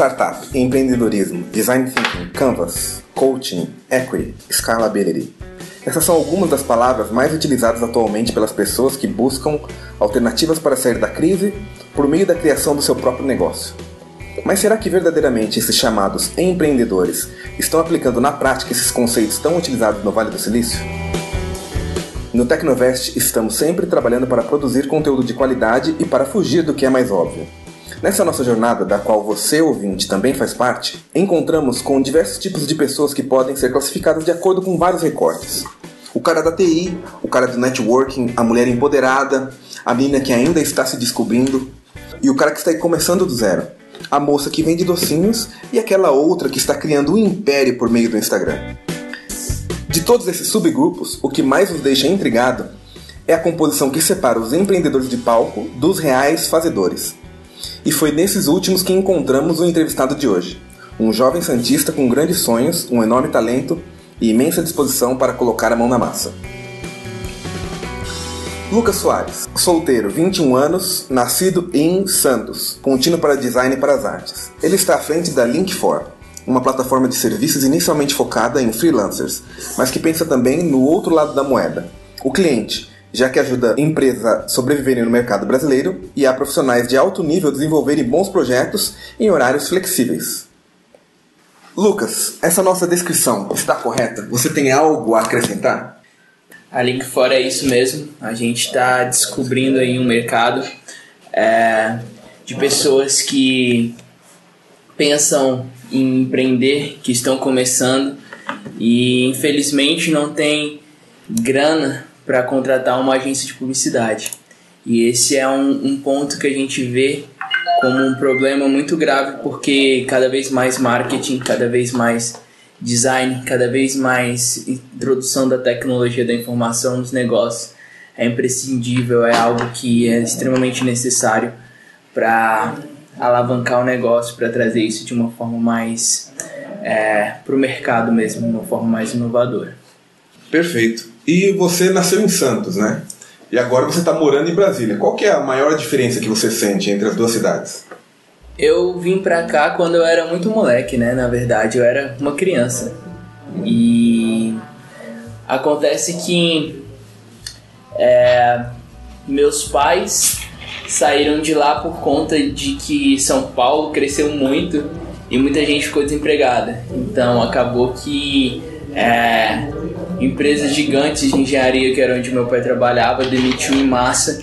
startup, empreendedorismo, design thinking, canvas, coaching, equity, scalability. Essas são algumas das palavras mais utilizadas atualmente pelas pessoas que buscam alternativas para sair da crise por meio da criação do seu próprio negócio. Mas será que verdadeiramente esses chamados empreendedores estão aplicando na prática esses conceitos tão utilizados no Vale do Silício? No Tecnovest estamos sempre trabalhando para produzir conteúdo de qualidade e para fugir do que é mais óbvio. Nessa nossa jornada, da qual você, ouvinte, também faz parte, encontramos com diversos tipos de pessoas que podem ser classificadas de acordo com vários recortes. O cara da TI, o cara do networking, a mulher empoderada, a menina que ainda está se descobrindo e o cara que está começando do zero. A moça que vende docinhos e aquela outra que está criando um império por meio do Instagram. De todos esses subgrupos, o que mais nos deixa intrigado é a composição que separa os empreendedores de palco dos reais fazedores. E foi nesses últimos que encontramos o entrevistado de hoje. Um jovem santista com grandes sonhos, um enorme talento e imensa disposição para colocar a mão na massa. Lucas Soares, solteiro, 21 anos, nascido em Santos, contínuo para design e para as artes. Ele está à frente da Link4, uma plataforma de serviços inicialmente focada em freelancers, mas que pensa também no outro lado da moeda, o cliente, já que ajuda empresas a sobreviverem no mercado brasileiro e a profissionais de alto nível desenvolverem bons projetos em horários flexíveis. Lucas, essa nossa descrição está correta? Você tem algo a acrescentar? A Link Fora é isso mesmo. A gente está descobrindo aí um mercado é, de pessoas que pensam em empreender, que estão começando e infelizmente não tem grana para contratar uma agência de publicidade. E esse é um, um ponto que a gente vê como um problema muito grave porque cada vez mais marketing, cada vez mais design, cada vez mais introdução da tecnologia da informação nos negócios é imprescindível, é algo que é extremamente necessário para alavancar o negócio, para trazer isso de uma forma mais é, para o mercado mesmo, de uma forma mais inovadora. Perfeito. E você nasceu em Santos, né? E agora você está morando em Brasília. Qual que é a maior diferença que você sente entre as duas cidades? Eu vim pra cá quando eu era muito moleque, né? Na verdade, eu era uma criança. E acontece que é, meus pais saíram de lá por conta de que São Paulo cresceu muito e muita gente ficou desempregada. Então acabou que é, empresas gigantes de engenharia, que era onde meu pai trabalhava, demitiu em massa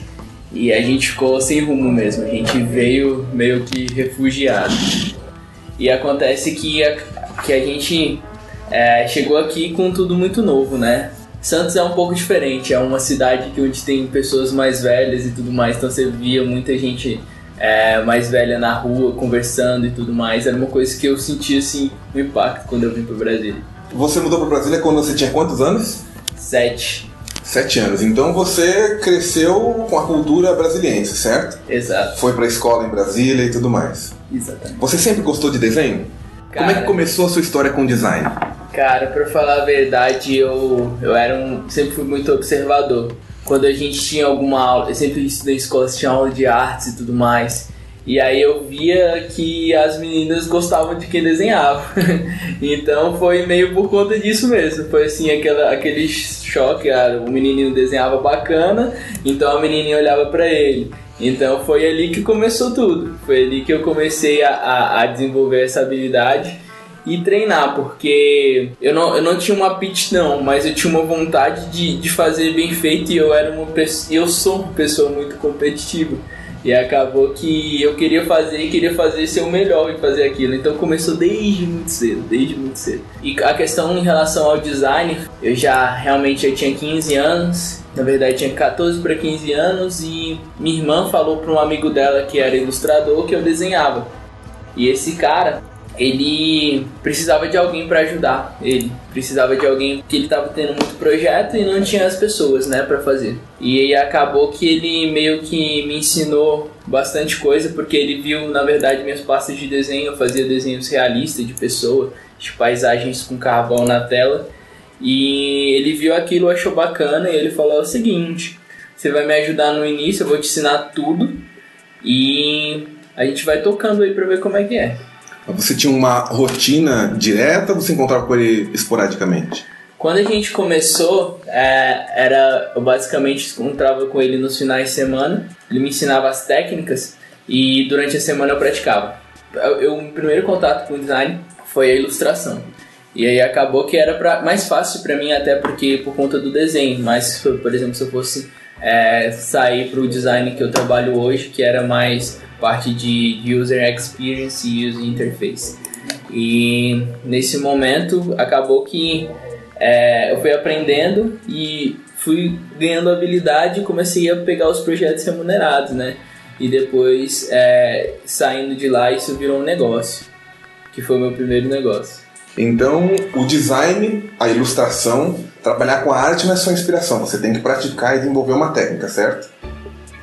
e a gente ficou sem rumo mesmo. A gente veio meio que refugiado. E acontece que a, que a gente é, chegou aqui com tudo muito novo, né? Santos é um pouco diferente, é uma cidade que onde tem pessoas mais velhas e tudo mais, então você via muita gente é, mais velha na rua conversando e tudo mais. Era uma coisa que eu sentia assim um impacto quando eu vim para Brasília. Você mudou para Brasília quando você tinha quantos anos? Sete. Sete anos. Então você cresceu com a cultura brasiliense, certo? Exato. Foi para a escola em Brasília e tudo mais. Exatamente. Você sempre gostou de desenho? Cara, Como é que começou a sua história com design? Cara, pra falar a verdade, eu, eu era um, sempre fui muito observador. Quando a gente tinha alguma aula, eu sempre estudei em escola, tinha aula de artes e tudo mais. E aí eu via que as meninas gostavam de quem desenhava. então foi meio por conta disso mesmo. Foi assim, aquela, aquele choque, ah, o menininho desenhava bacana, então a menininha olhava para ele. Então foi ali que começou tudo. Foi ali que eu comecei a, a, a desenvolver essa habilidade e treinar, porque eu não, eu não tinha uma aptidão, mas eu tinha uma vontade de, de fazer bem feito e eu era uma eu sou uma pessoa muito competitiva. E acabou que eu queria fazer e queria fazer ser o melhor em fazer aquilo. Então começou desde muito cedo, desde muito cedo. E a questão em relação ao design, eu já realmente eu tinha 15 anos, na verdade tinha 14 para 15 anos e minha irmã falou para um amigo dela que era ilustrador que eu desenhava. E esse cara, ele precisava de alguém para ajudar ele, precisava de alguém que ele estava tendo muito projeto e não tinha as pessoas, né, para fazer. E aí acabou que ele meio que me ensinou bastante coisa porque ele viu, na verdade, minhas pastas de desenho, eu fazia desenhos realistas de pessoa, de paisagens com carvão na tela. E ele viu aquilo, achou bacana e ele falou o seguinte: você vai me ajudar no início, eu vou te ensinar tudo e a gente vai tocando aí para ver como é que é. Você tinha uma rotina direta ou você encontrava com ele esporadicamente? Quando a gente começou, é, era eu basicamente encontrava com ele nos finais de semana. Ele me ensinava as técnicas e durante a semana eu praticava. Eu, o primeiro contato com o design foi a ilustração. E aí acabou que era pra, mais fácil para mim, até porque por conta do desenho. Mas, por exemplo, se eu fosse é, sair para o design que eu trabalho hoje, que era mais parte de user experience e user interface. E nesse momento acabou que é, eu fui aprendendo e fui ganhando habilidade e comecei a pegar os projetos remunerados, né? E depois, é, saindo de lá, isso virou um negócio, que foi o meu primeiro negócio. Então, o design, a ilustração, trabalhar com a arte não é só inspiração, você tem que praticar e desenvolver uma técnica, certo?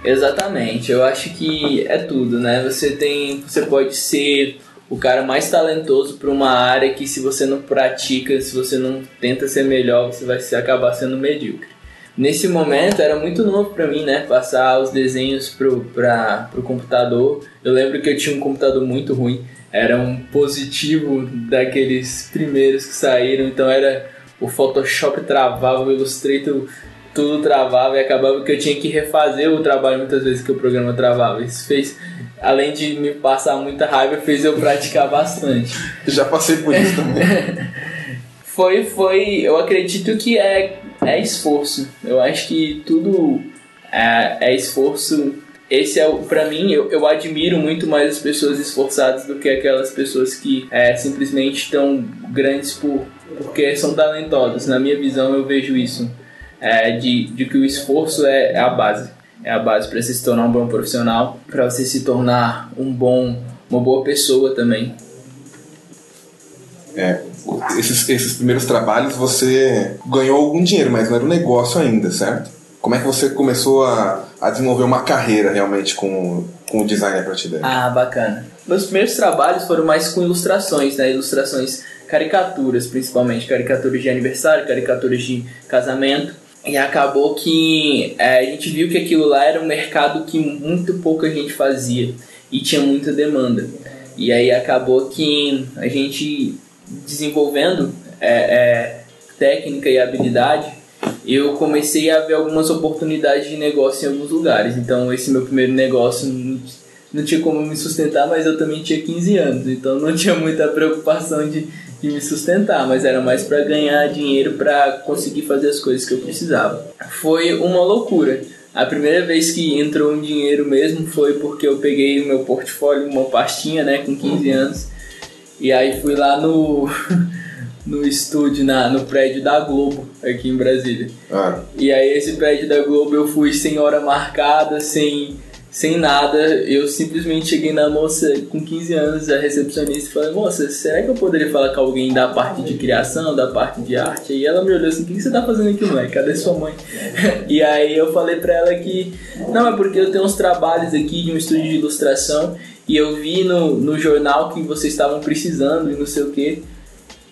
Exatamente, eu acho que é tudo, né? Você tem, você pode ser o cara mais talentoso para uma área que se você não pratica, se você não tenta ser melhor, você vai acabar sendo medíocre. Nesse momento era muito novo para mim, né? Passar os desenhos pro, pra, pro computador. Eu lembro que eu tinha um computador muito ruim. Era um positivo daqueles primeiros que saíram. Então era o Photoshop travava, o Illustrator tudo travava e acabava que eu tinha que refazer o trabalho muitas vezes que o programa travava. Isso fez, além de me passar muita raiva, fez eu praticar bastante. Já passei por isso também. foi, foi, eu acredito que é é esforço. Eu acho que tudo é, é esforço. Esse é o, para mim, eu, eu admiro muito mais as pessoas esforçadas do que aquelas pessoas que é, simplesmente estão grandes por, porque são talentosas. Na minha visão, eu vejo isso é, de, de que o esforço é, é a base. É a base para você se tornar um bom profissional, para você se tornar um bom, uma boa pessoa também. É, esses, esses primeiros trabalhos você ganhou algum dinheiro, mas não era um negócio ainda, certo? Como é que você começou a, a desenvolver uma carreira realmente com, com o design a partir daí? Ah, bacana. Meus primeiros trabalhos foram mais com ilustrações, né? Ilustrações, caricaturas principalmente, caricaturas de aniversário, caricaturas de casamento. E acabou que é, a gente viu que aquilo lá era um mercado que muito pouca gente fazia e tinha muita demanda. E aí acabou que a gente desenvolvendo é, é, técnica e habilidade, eu comecei a ver algumas oportunidades de negócio em alguns lugares. Então, esse meu primeiro negócio não, não tinha como me sustentar, mas eu também tinha 15 anos, então não tinha muita preocupação de, de me sustentar, mas era mais para ganhar dinheiro para conseguir fazer as coisas que eu precisava. Foi uma loucura. A primeira vez que entrou um dinheiro mesmo foi porque eu peguei o meu portfólio, uma pastinha, né, com 15 anos, e aí fui lá no, no estúdio, na, no prédio da Globo, aqui em Brasília. Ah. E aí esse prédio da Globo eu fui sem hora marcada, sem, sem nada. Eu simplesmente cheguei na moça com 15 anos, a recepcionista, e falei, moça, será que eu poderia falar com alguém da parte de criação, da parte de arte? E ela me olhou assim, o que você tá fazendo aqui, mãe? Cadê sua mãe? e aí eu falei pra ela que, não, é porque eu tenho uns trabalhos aqui de um estúdio de ilustração e eu vi no, no jornal que vocês estavam precisando e não sei o que.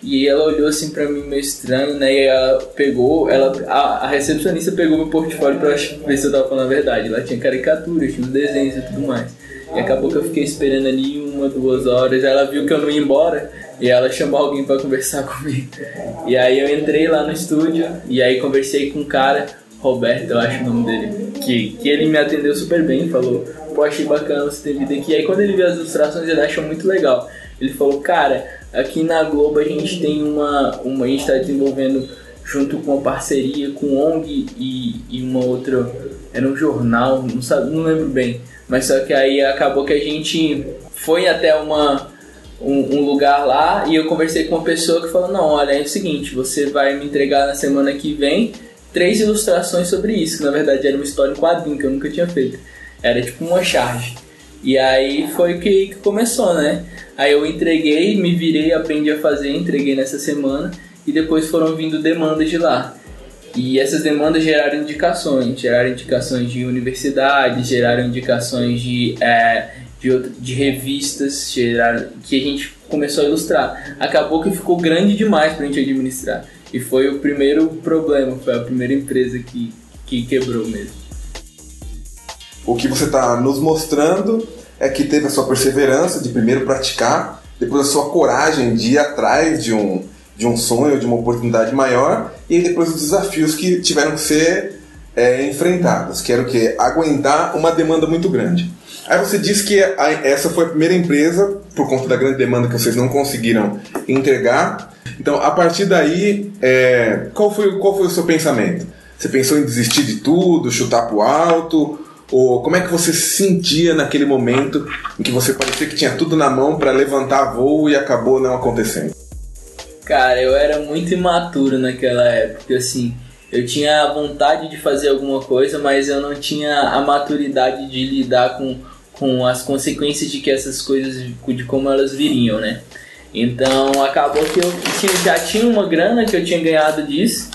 E ela olhou assim pra mim meio estranho, né? E ela pegou, ela, a, a recepcionista pegou meu portfólio pra ver se eu tava falando a verdade. Lá tinha caricaturas, tinha os desenhos e tudo mais. E acabou que eu fiquei esperando ali uma, duas horas. Ela viu que eu não ia embora e ela chamou alguém para conversar comigo. E aí eu entrei lá no estúdio e aí conversei com um cara, Roberto, eu acho o nome dele, que, que ele me atendeu super bem, falou pô, achei bacana você ter vindo aqui. E aí quando ele viu as ilustrações, ele achou muito legal. Ele falou, cara, aqui na Globo a gente tem uma. uma a gente está desenvolvendo junto com uma parceria com ONG e, e uma outra. Era um jornal, não, sabe, não lembro bem. Mas só que aí acabou que a gente foi até uma. Um, um, lugar lá e eu conversei com uma pessoa que falou: Não, olha, é o seguinte, você vai me entregar na semana que vem três ilustrações sobre isso, que na verdade era uma história em quadrinho que eu nunca tinha feito. Era tipo uma charge. E aí foi que, que começou, né? Aí eu entreguei, me virei, aprendi a fazer, entreguei nessa semana e depois foram vindo demandas de lá. E essas demandas geraram indicações, geraram indicações de universidades, geraram indicações de, é, de, de, revistas, geraram, que a gente começou a ilustrar. Acabou que ficou grande demais para a gente administrar. E foi o primeiro problema, foi a primeira empresa que, que quebrou mesmo. O que você está nos mostrando é que teve a sua perseverança de primeiro praticar depois a sua coragem de ir atrás de um, de um sonho, de uma oportunidade maior, e depois os desafios que tiveram que ser é, enfrentados, que era o que? Aguentar uma demanda muito grande. Aí você disse que a, essa foi a primeira empresa, por conta da grande demanda que vocês não conseguiram entregar. Então, a partir daí, é, qual, foi, qual foi o seu pensamento? Você pensou em desistir de tudo, chutar pro alto? Ou como é que você se sentia naquele momento em que você parecia que tinha tudo na mão para levantar voo e acabou não acontecendo? Cara, eu era muito imaturo naquela época, assim. Eu tinha a vontade de fazer alguma coisa, mas eu não tinha a maturidade de lidar com, com as consequências de que essas coisas, de como elas viriam, né? Então acabou que eu tinha, já tinha uma grana que eu tinha ganhado disso,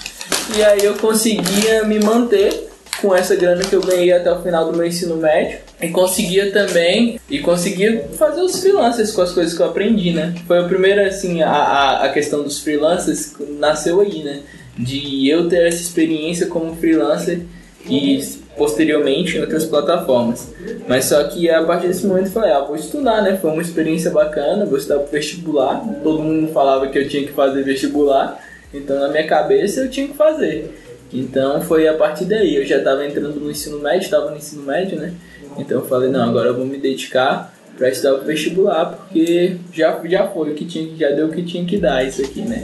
e aí eu conseguia me manter com essa grana que eu ganhei até o final do meu ensino médio e conseguia também e conseguia fazer os freelancers com as coisas que eu aprendi, né? Foi a primeira assim a, a questão dos freelancers nasceu aí, né? De eu ter essa experiência como freelancer e posteriormente em outras plataformas. Mas só que a partir desse momento eu falei, ah, vou estudar, né? Foi uma experiência bacana, vou estudar pro vestibular. Todo mundo falava que eu tinha que fazer vestibular, então na minha cabeça eu tinha que fazer. Então foi a partir daí, eu já estava entrando no ensino médio, estava no ensino médio, né? Então eu falei, não, agora eu vou me dedicar para estudar o vestibular, porque já, já foi o que tinha, já deu o que tinha que dar isso aqui, né?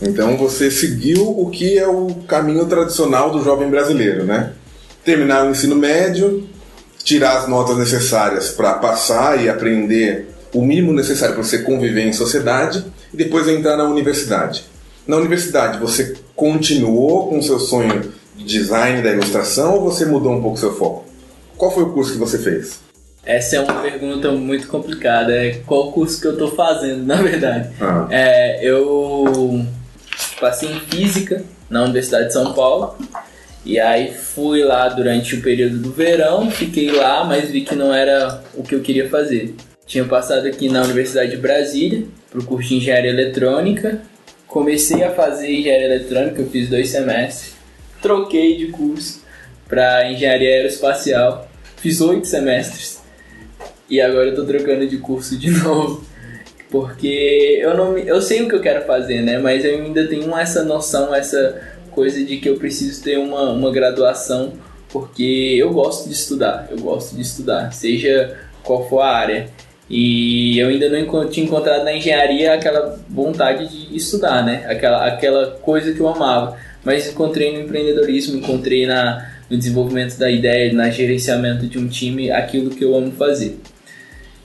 Então você seguiu o que é o caminho tradicional do jovem brasileiro, né? Terminar o ensino médio, tirar as notas necessárias para passar e aprender o mínimo necessário para você conviver em sociedade e depois entrar na universidade. Na universidade, você continuou com o seu sonho de design da ilustração ou você mudou um pouco seu foco? Qual foi o curso que você fez? Essa é uma pergunta muito complicada. É qual curso que eu estou fazendo, na verdade? Ah. É, eu passei em física na Universidade de São Paulo. E aí fui lá durante o período do verão, fiquei lá, mas vi que não era o que eu queria fazer. Tinha passado aqui na Universidade de Brasília, para o curso de Engenharia Eletrônica, comecei a fazer engenharia eletrônica, eu fiz dois semestres, troquei de curso para engenharia aeroespacial, fiz oito semestres e agora eu tô trocando de curso de novo. Porque eu não eu sei o que eu quero fazer, né? Mas eu ainda tenho essa noção, essa coisa de que eu preciso ter uma, uma graduação, porque eu gosto de estudar, eu gosto de estudar, seja qual for a área. E eu ainda não tinha encontrado na engenharia aquela vontade de estudar, né? Aquela, aquela coisa que eu amava. Mas encontrei no empreendedorismo, encontrei na, no desenvolvimento da ideia, na gerenciamento de um time, aquilo que eu amo fazer.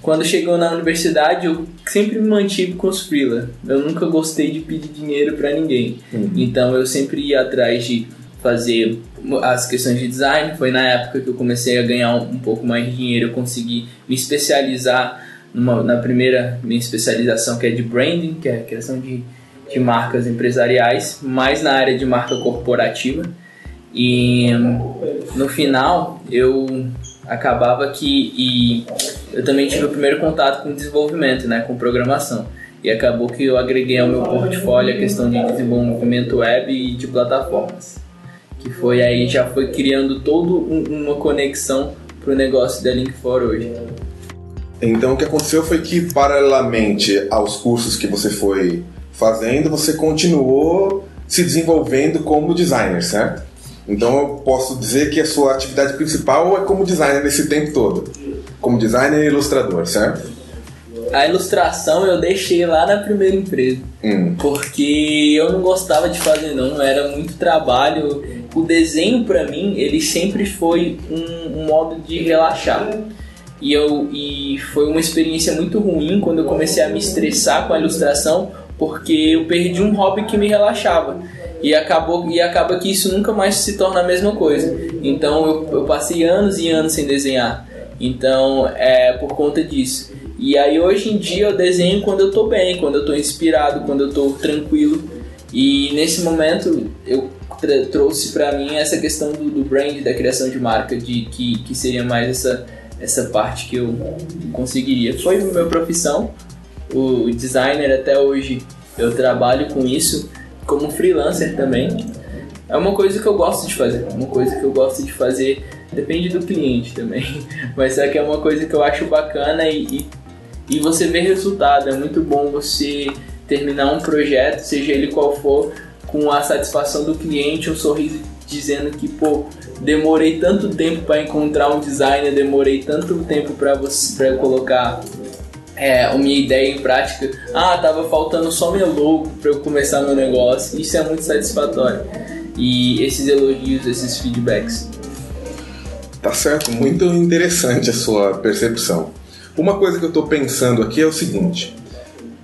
Quando chegou na universidade, eu sempre me mantive com os freela. Eu nunca gostei de pedir dinheiro para ninguém. Uhum. Então eu sempre ia atrás de fazer as questões de design. Foi na época que eu comecei a ganhar um, um pouco mais de dinheiro, eu consegui me especializar na primeira minha especialização que é de branding, que é a criação de, de marcas empresariais, mais na área de marca corporativa. E no final eu acabava que e eu também tive o primeiro contato com desenvolvimento, né, com programação. E acabou que eu agreguei ao meu portfólio a questão de desenvolvimento web e de plataformas. Que foi aí já foi criando toda um, uma conexão para o negócio da Link4 hoje. Então o que aconteceu foi que, paralelamente aos cursos que você foi fazendo, você continuou se desenvolvendo como designer, certo? Então eu posso dizer que a sua atividade principal é como designer nesse tempo todo. Como designer e ilustrador, certo? A ilustração eu deixei lá na primeira empresa. Hum. Porque eu não gostava de fazer não, era muito trabalho. O desenho para mim, ele sempre foi um, um modo de relaxar. E, eu, e foi uma experiência muito ruim quando eu comecei a me estressar com a ilustração, porque eu perdi um hobby que me relaxava. E, acabou, e acaba que isso nunca mais se torna a mesma coisa. Então eu, eu passei anos e anos sem desenhar. Então é por conta disso. E aí hoje em dia eu desenho quando eu tô bem, quando eu tô inspirado, quando eu tô tranquilo. E nesse momento eu trouxe para mim essa questão do, do brand, da criação de marca, de que, que seria mais essa essa parte que eu conseguiria. Foi minha profissão, o designer até hoje eu trabalho com isso como freelancer também. É uma coisa que eu gosto de fazer, uma coisa que eu gosto de fazer, depende do cliente também, mas é que é uma coisa que eu acho bacana e, e, e você vê resultado. É muito bom você terminar um projeto, seja ele qual for, com a satisfação do cliente, um sorriso dizendo que, pô, demorei tanto tempo para encontrar um designer, demorei tanto tempo para você para colocar é, a minha ideia em prática. Ah, tava faltando só meu logo para eu começar meu negócio. Isso é muito satisfatório. E esses elogios, esses feedbacks. Tá certo, muito interessante a sua percepção. Uma coisa que eu estou pensando aqui é o seguinte: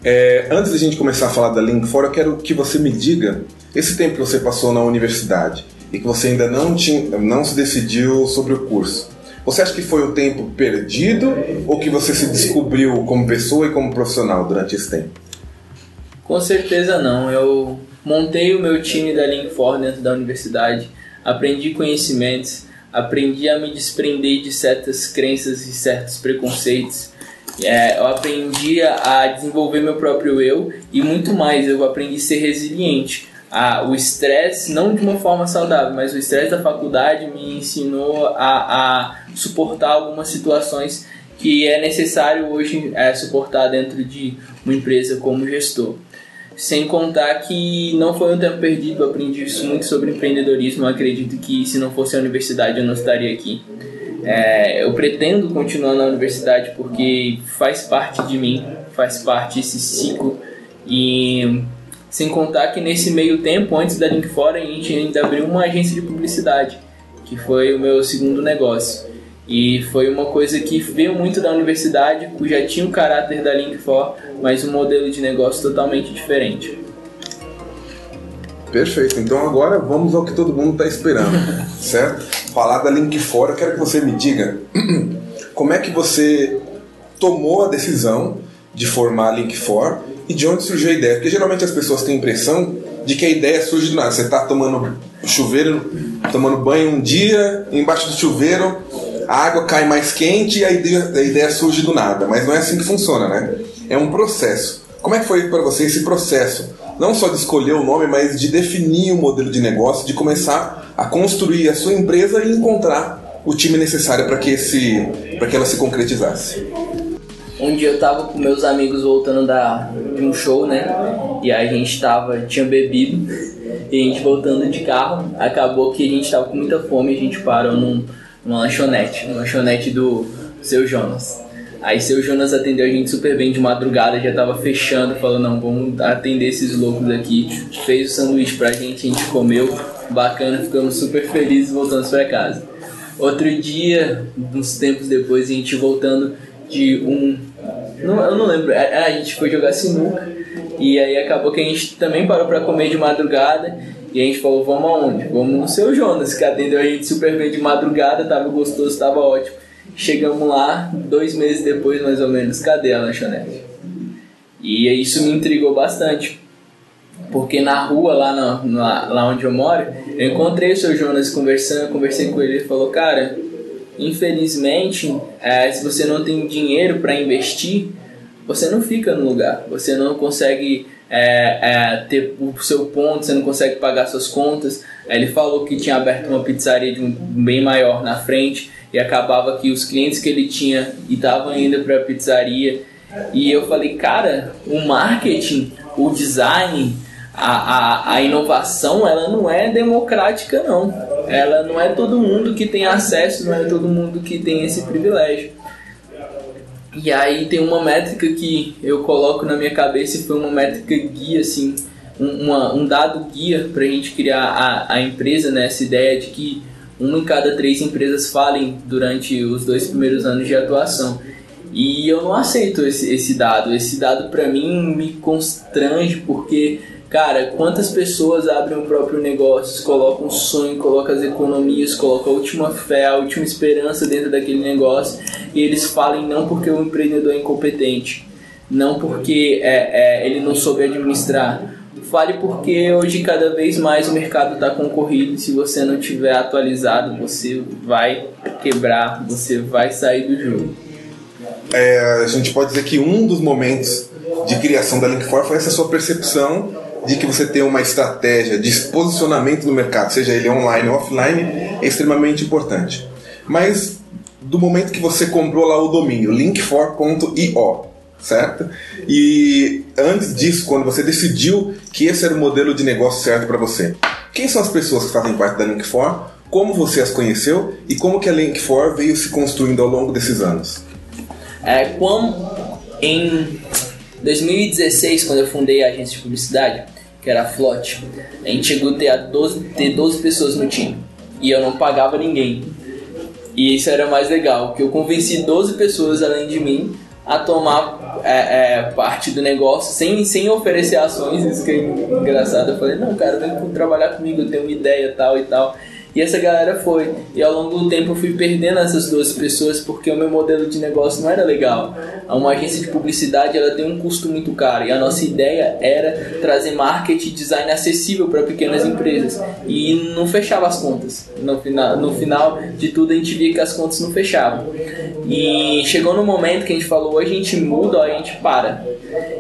é, antes de a gente começar a falar da Link for, eu quero que você me diga esse tempo que você passou na universidade e que você ainda não, tinha, não se decidiu sobre o curso. Você acha que foi um tempo perdido ou que você se descobriu como pessoa e como profissional durante esse tempo? Com certeza não. Eu montei o meu time da Link for dentro da universidade, aprendi conhecimentos, aprendi a me desprender de certas crenças e certos preconceitos. É, eu aprendi a desenvolver meu próprio eu e muito mais. Eu aprendi a ser resiliente. Ah, o estresse, não de uma forma saudável, mas o estresse da faculdade me ensinou a, a suportar algumas situações que é necessário hoje é, suportar dentro de uma empresa como gestor. Sem contar que não foi um tempo perdido, eu aprendi muito sobre empreendedorismo. Eu acredito que se não fosse a universidade eu não estaria aqui. É, eu pretendo continuar na universidade porque faz parte de mim, faz parte desse ciclo. E sem contar que nesse meio tempo, antes da Link Fora, a gente ainda abriu uma agência de publicidade, que foi o meu segundo negócio. E foi uma coisa que veio muito da universidade, que já tinha o caráter da Link 4, mas um modelo de negócio totalmente diferente. Perfeito, então agora vamos ao que todo mundo está esperando, certo? Falar da Link 4, eu quero que você me diga como é que você tomou a decisão de formar a Link 4 e de onde surgiu a ideia. Porque geralmente as pessoas têm a impressão de que a ideia surge do nada. Você está tomando chuveiro, tomando banho um dia, embaixo do chuveiro, a água cai mais quente e a ideia, a ideia surge do nada. Mas não é assim que funciona, né? É um processo. Como é que foi para você esse processo? Não só de escolher o nome, mas de definir o modelo de negócio, de começar a construir a sua empresa e encontrar o time necessário para que, esse, que ela se concretizasse. Um dia eu tava com meus amigos voltando da, de um show, né? E a gente tava, tinha bebido, e a gente voltando de carro, acabou que a gente tava com muita fome e a gente parou num numa lanchonete, uma lanchonete do seu Jonas. Aí seu Jonas atendeu a gente super bem de madrugada, já tava fechando, falou, não, vamos atender esses loucos aqui. Fez o sanduíche pra gente, a gente comeu, bacana, ficamos super felizes voltando para casa. Outro dia, uns tempos depois, a gente voltando de um. Não, eu não lembro, a, a gente foi jogar sinuca e aí acabou que a gente também parou para comer de madrugada e a gente falou, vamos aonde? Vamos no seu Jonas, que atendeu a gente super bem de madrugada, tava gostoso, tava ótimo. Chegamos lá, dois meses depois, mais ou menos, cadê a lanchonete? E isso me intrigou bastante. Porque na rua, lá, na, na, lá onde eu moro, eu encontrei o seu Jonas conversando, conversei com ele, ele falou, cara, infelizmente, é, se você não tem dinheiro para investir, você não fica no lugar, você não consegue é, é, ter o seu ponto, você não consegue pagar suas contas. Ele falou que tinha aberto uma pizzaria de um bem maior na frente e acabava que os clientes que ele tinha estavam indo para a pizzaria. E eu falei, cara, o marketing, o design, a, a, a inovação, ela não é democrática, não. Ela não é todo mundo que tem acesso, não é todo mundo que tem esse privilégio. E aí tem uma métrica que eu coloco na minha cabeça e foi uma métrica guia, assim, um, uma, um dado guia para a gente criar a, a empresa, né? Essa ideia de que uma em cada três empresas falem durante os dois primeiros anos de atuação. E eu não aceito esse, esse dado. Esse dado para mim me constrange porque Cara, quantas pessoas abrem o próprio negócio, colocam um sonho, colocam as economias, colocam a última fé, a última esperança dentro daquele negócio e eles falam não porque o empreendedor é incompetente, não porque é, é, ele não soube administrar. Fale porque hoje cada vez mais o mercado está concorrido e se você não tiver atualizado, você vai quebrar, você vai sair do jogo. É, a gente pode dizer que um dos momentos de criação da Link4 foi essa sua percepção de que você tem uma estratégia de posicionamento no mercado, seja ele online ou offline, é extremamente importante. Mas do momento que você comprou lá o domínio link4.io, certo? E antes disso, quando você decidiu que esse era o modelo de negócio certo para você, quem são as pessoas que fazem parte da Link4? Como você as conheceu e como que a Link4 veio se construindo ao longo desses anos? É, como em 2016, quando eu fundei a agência de publicidade, que era a Flot, a gente chegou a ter 12, ter 12 pessoas no time e eu não pagava ninguém. E isso era mais legal, que eu convenci 12 pessoas além de mim a tomar é, é, parte do negócio sem, sem oferecer ações. Isso que é engraçado. Eu falei: não, cara, vem trabalhar comigo, eu tenho uma ideia tal e tal. E essa galera foi. E ao longo do tempo eu fui perdendo essas duas pessoas porque o meu modelo de negócio não era legal. Uma agência de publicidade ela tem um custo muito caro e a nossa ideia era trazer marketing design acessível para pequenas empresas. E não fechava as contas. No final, no final de tudo a gente via que as contas não fechavam. E chegou no momento que a gente falou, ou a gente muda ou a gente para.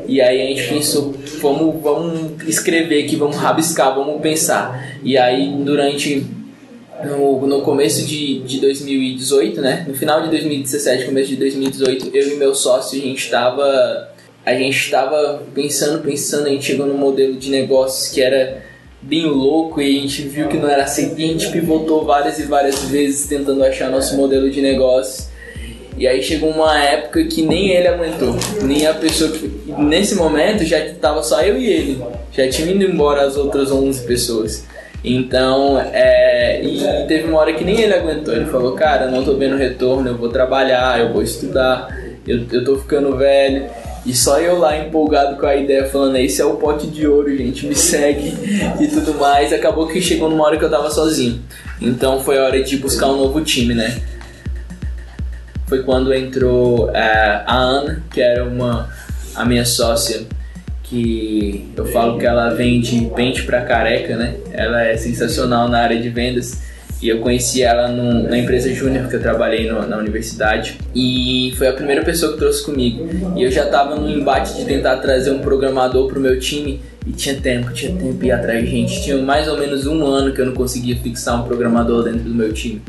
E aí a gente pensou, vamos, vamos escrever aqui, vamos rabiscar, vamos pensar. E aí durante no, no começo de, de 2018, né? No final de 2017, começo de 2018, eu e meu sócio, a gente estava a gente estava pensando, pensando, a gente chegou num modelo de negócios que era bem louco e a gente viu que não era assim, e a gente pivotou várias e várias vezes tentando achar nosso modelo de negócio. E aí chegou uma época que nem ele aguentou, nem a pessoa que nesse momento já estava só eu e ele, já tinha ido embora as outras 11 pessoas. Então, é, e teve uma hora que nem ele aguentou. Ele falou: Cara, não tô vendo retorno, eu vou trabalhar, eu vou estudar, eu, eu tô ficando velho. E só eu lá empolgado com a ideia, falando: Esse é o pote de ouro, gente, me segue e tudo mais. Acabou que chegou numa hora que eu tava sozinho. Então foi a hora de buscar um novo time, né? Foi quando entrou é, a Ana, que era uma a minha sócia que eu falo que ela vende pente para careca, né? Ela é sensacional na área de vendas e eu conheci ela no, na empresa júnior que eu trabalhei no, na universidade e foi a primeira pessoa que trouxe comigo. E eu já estava no embate de tentar trazer um programador para o meu time e tinha tempo, tinha tempo ir atrás de gente. Tinha mais ou menos um ano que eu não conseguia fixar um programador dentro do meu time.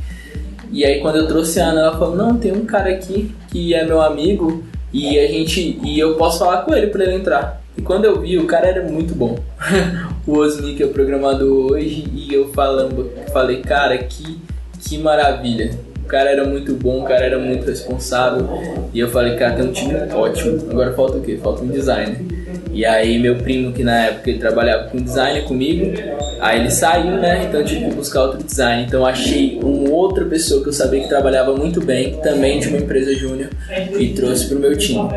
E aí quando eu trouxe a Ana, ela falou: "Não, tem um cara aqui que é meu amigo e a gente e eu posso falar com ele para ele entrar". E quando eu vi, o cara era muito bom. o Osni, que é o programador hoje, e eu falando, falei, cara, que, que maravilha. O cara era muito bom, o cara era muito responsável. E eu falei, cara, tem um time ótimo. Agora falta o quê? Falta um designer. E aí meu primo, que na época ele trabalhava com design comigo, aí ele saiu, né? Então eu tive que buscar outro design. Então achei uma outra pessoa que eu sabia que trabalhava muito bem, também de uma empresa júnior, e trouxe para o meu time.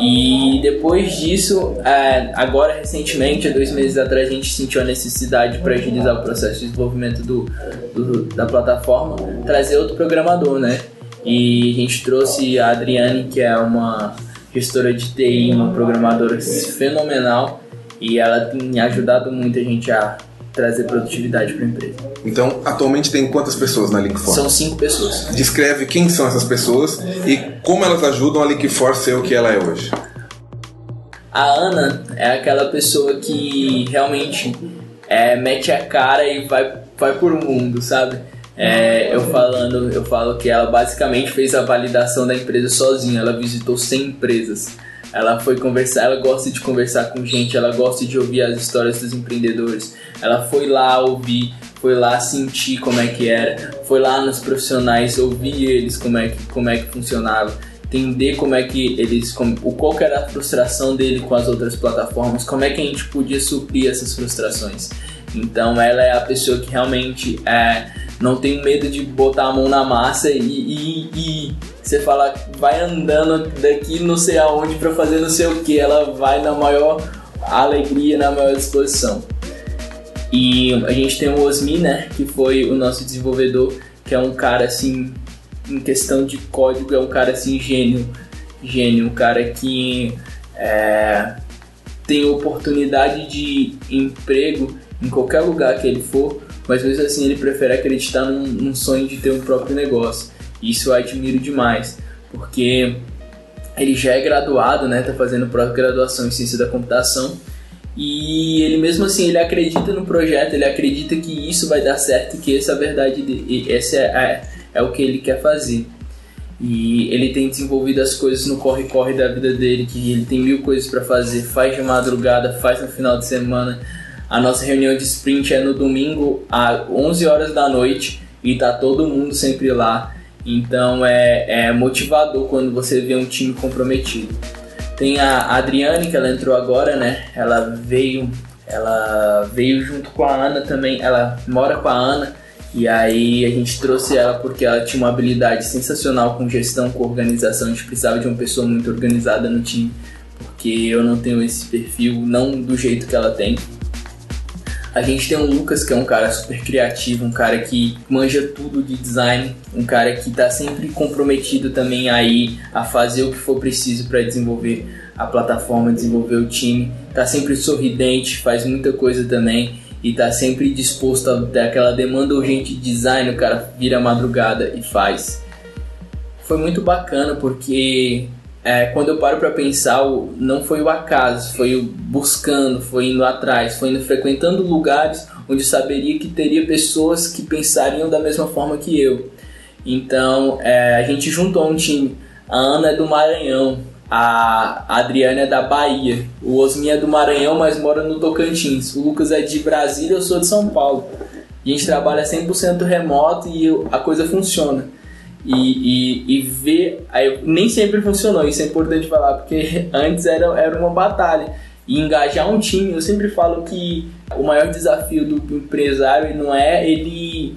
E depois disso, é, agora recentemente, há dois meses atrás, a gente sentiu a necessidade para agilizar o processo de desenvolvimento do, do, da plataforma, trazer outro programador, né? E a gente trouxe a Adriane, que é uma gestora de TI, uma programadora fenomenal e ela tem ajudado muito a gente a trazer produtividade para a empresa. Então, atualmente tem quantas pessoas na Linkforce? São cinco pessoas. Descreve quem são essas pessoas e como elas ajudam a Linkforce ser o que ela é hoje. A Ana é aquela pessoa que realmente é, mete a cara e vai, vai por mundo, sabe? É, eu falando, eu falo que ela basicamente fez a validação da empresa sozinha. Ela visitou 100 empresas. Ela foi conversar, ela gosta de conversar com gente, ela gosta de ouvir as histórias dos empreendedores. Ela foi lá ouvir, foi lá sentir como é que era, foi lá nos profissionais ouvir eles como é que como é que funcionava, entender como é que eles, como, qual era a frustração dele com as outras plataformas, como é que a gente podia suprir essas frustrações. Então ela é a pessoa que realmente é não tem medo de botar a mão na massa e, e, e você fala, vai andando daqui não sei aonde para fazer não sei o que, ela vai na maior alegria, na maior disposição. E a gente tem o Osmi, né, que foi o nosso desenvolvedor, que é um cara assim, em questão de código, é um cara assim gênio, gênio, um cara que é, tem oportunidade de emprego em qualquer lugar que ele for, mas mesmo assim ele prefere acreditar num, num sonho de ter um próprio negócio. Isso eu admiro demais, porque ele já é graduado, né? Tá fazendo pós-graduação em ciência da computação e ele mesmo assim ele acredita no projeto, ele acredita que isso vai dar certo, que essa é a verdade, de, esse é, é, é o que ele quer fazer. E ele tem desenvolvido as coisas no corre-corre da vida dele, que ele tem mil coisas para fazer, faz de madrugada, faz no final de semana. A nossa reunião de sprint é no domingo às 11 horas da noite e tá todo mundo sempre lá. Então é, é motivador quando você vê um time comprometido. Tem a Adriane, que ela entrou agora, né? Ela veio, ela veio junto com a Ana também. Ela mora com a Ana e aí a gente trouxe ela porque ela tinha uma habilidade sensacional com gestão, com organização. A gente precisava de uma pessoa muito organizada no time, porque eu não tenho esse perfil, não do jeito que ela tem. A gente tem o Lucas, que é um cara super criativo, um cara que manja tudo de design, um cara que está sempre comprometido também aí a fazer o que for preciso para desenvolver a plataforma, desenvolver o time. Tá sempre sorridente, faz muita coisa também e tá sempre disposto a ter aquela demanda urgente de design, o cara vira madrugada e faz. Foi muito bacana porque é, quando eu paro para pensar, não foi o acaso, foi o buscando, foi indo atrás, foi indo frequentando lugares onde saberia que teria pessoas que pensariam da mesma forma que eu. Então é, a gente juntou um time. A Ana é do Maranhão, a Adriana é da Bahia, o Osmin é do Maranhão, mas mora no Tocantins. O Lucas é de Brasília, eu sou de São Paulo. A gente trabalha 100% remoto e a coisa funciona e, e, e ver. Aí, nem sempre funcionou, isso é importante falar, porque antes era, era uma batalha. E engajar um time, eu sempre falo que o maior desafio do empresário não é ele,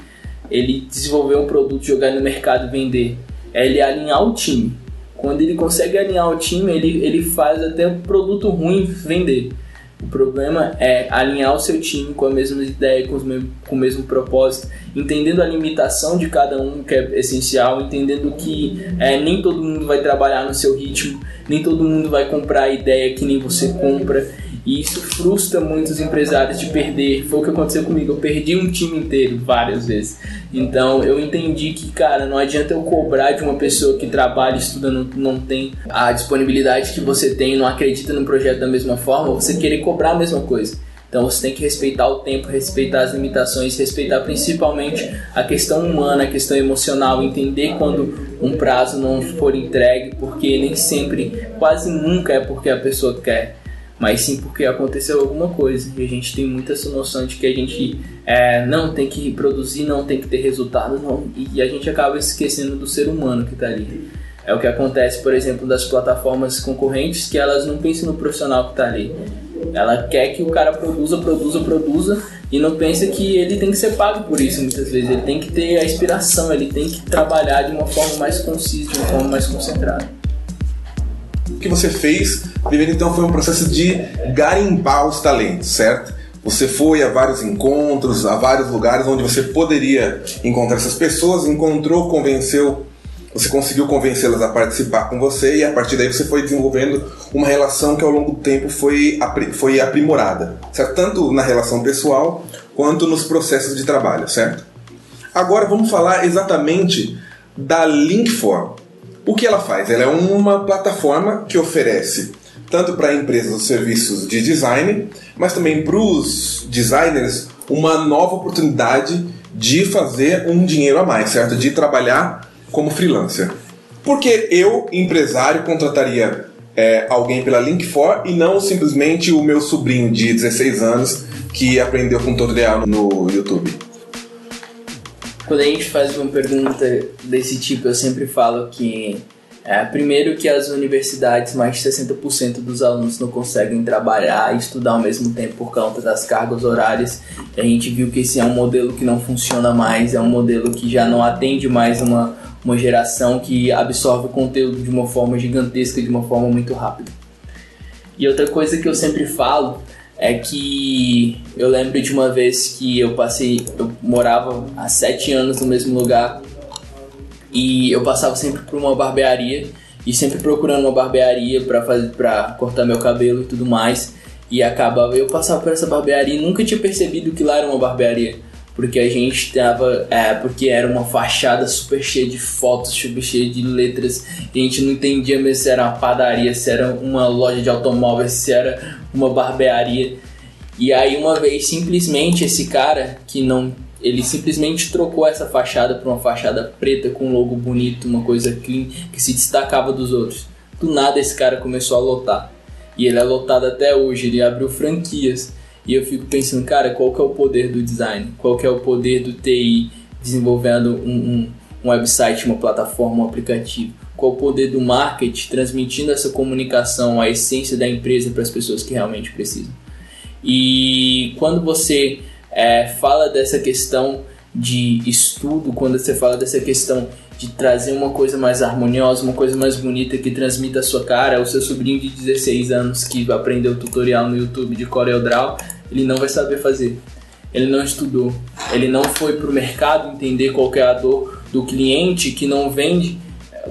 ele desenvolver um produto, jogar no mercado e vender, é ele alinhar o time. Quando ele consegue alinhar o time, ele, ele faz até um produto ruim vender. O problema é alinhar o seu time com a mesma ideia, com, com o mesmo propósito, entendendo a limitação de cada um, que é essencial, entendendo que é, nem todo mundo vai trabalhar no seu ritmo, nem todo mundo vai comprar a ideia que nem você compra. E isso frustra muitos empresários de perder. Foi o que aconteceu comigo. Eu perdi um time inteiro várias vezes. Então eu entendi que, cara, não adianta eu cobrar de uma pessoa que trabalha, estuda, não, não tem a disponibilidade que você tem, não acredita no projeto da mesma forma, você querer cobrar a mesma coisa. Então você tem que respeitar o tempo, respeitar as limitações, respeitar principalmente a questão humana, a questão emocional, entender quando um prazo não for entregue, porque nem sempre, quase nunca é porque a pessoa quer mas sim porque aconteceu alguma coisa. E a gente tem muita essa noção de que a gente é, não tem que produzir, não tem que ter resultado, não, e a gente acaba esquecendo do ser humano que está ali. É o que acontece, por exemplo, das plataformas concorrentes, que elas não pensam no profissional que está ali. Ela quer que o cara produza, produza, produza e não pensa que ele tem que ser pago por isso muitas vezes. Ele tem que ter a inspiração, ele tem que trabalhar de uma forma mais concisa, de uma forma mais concentrada que você fez, primeiro então foi um processo de garimpar os talentos, certo? Você foi a vários encontros, a vários lugares onde você poderia encontrar essas pessoas, encontrou, convenceu, você conseguiu convencê-las a participar com você e a partir daí você foi desenvolvendo uma relação que ao longo do tempo foi, foi aprimorada, certo? Tanto na relação pessoal quanto nos processos de trabalho, certo? Agora vamos falar exatamente da Linkform. O que ela faz? Ela é uma plataforma que oferece tanto para empresas os serviços de design, mas também para os designers uma nova oportunidade de fazer um dinheiro a mais, certo? De trabalhar como freelancer. Porque eu, empresário, contrataria é, alguém pela Link4 e não simplesmente o meu sobrinho de 16 anos que aprendeu com tutorial no YouTube. Quando a gente faz uma pergunta desse tipo, eu sempre falo que é, primeiro que as universidades, mais de 60% dos alunos não conseguem trabalhar e estudar ao mesmo tempo por conta das cargas horárias. A gente viu que esse é um modelo que não funciona mais, é um modelo que já não atende mais uma, uma geração que absorve o conteúdo de uma forma gigantesca, de uma forma muito rápida. E outra coisa que eu sempre falo é que eu lembro de uma vez que eu passei, eu morava há sete anos no mesmo lugar e eu passava sempre por uma barbearia e sempre procurando uma barbearia para fazer para cortar meu cabelo e tudo mais. E acabava eu passava por essa barbearia e nunca tinha percebido que lá era uma barbearia porque a gente tava é, porque era uma fachada super cheia de fotos super cheia de letras e a gente não entendia mesmo se era uma padaria se era uma loja de automóveis se era uma barbearia. E aí uma vez simplesmente esse cara que não ele simplesmente trocou essa fachada por uma fachada preta com um logo bonito, uma coisa clean que se destacava dos outros. Do nada esse cara começou a lotar. E ele é lotado até hoje, ele abriu franquias. E eu fico pensando, cara, qual que é o poder do design? Qual que é o poder do TI desenvolvendo um, um, um website, uma plataforma, um aplicativo? Qual o poder do marketing transmitindo essa comunicação, a essência da empresa para as pessoas que realmente precisam? E quando você é, fala dessa questão de estudo, quando você fala dessa questão de trazer uma coisa mais harmoniosa, uma coisa mais bonita que transmita a sua cara, o seu sobrinho de 16 anos que aprendeu tutorial no YouTube de CorelDRAW, ele não vai saber fazer. Ele não estudou, ele não foi para o mercado entender qual é a dor do cliente que não vende,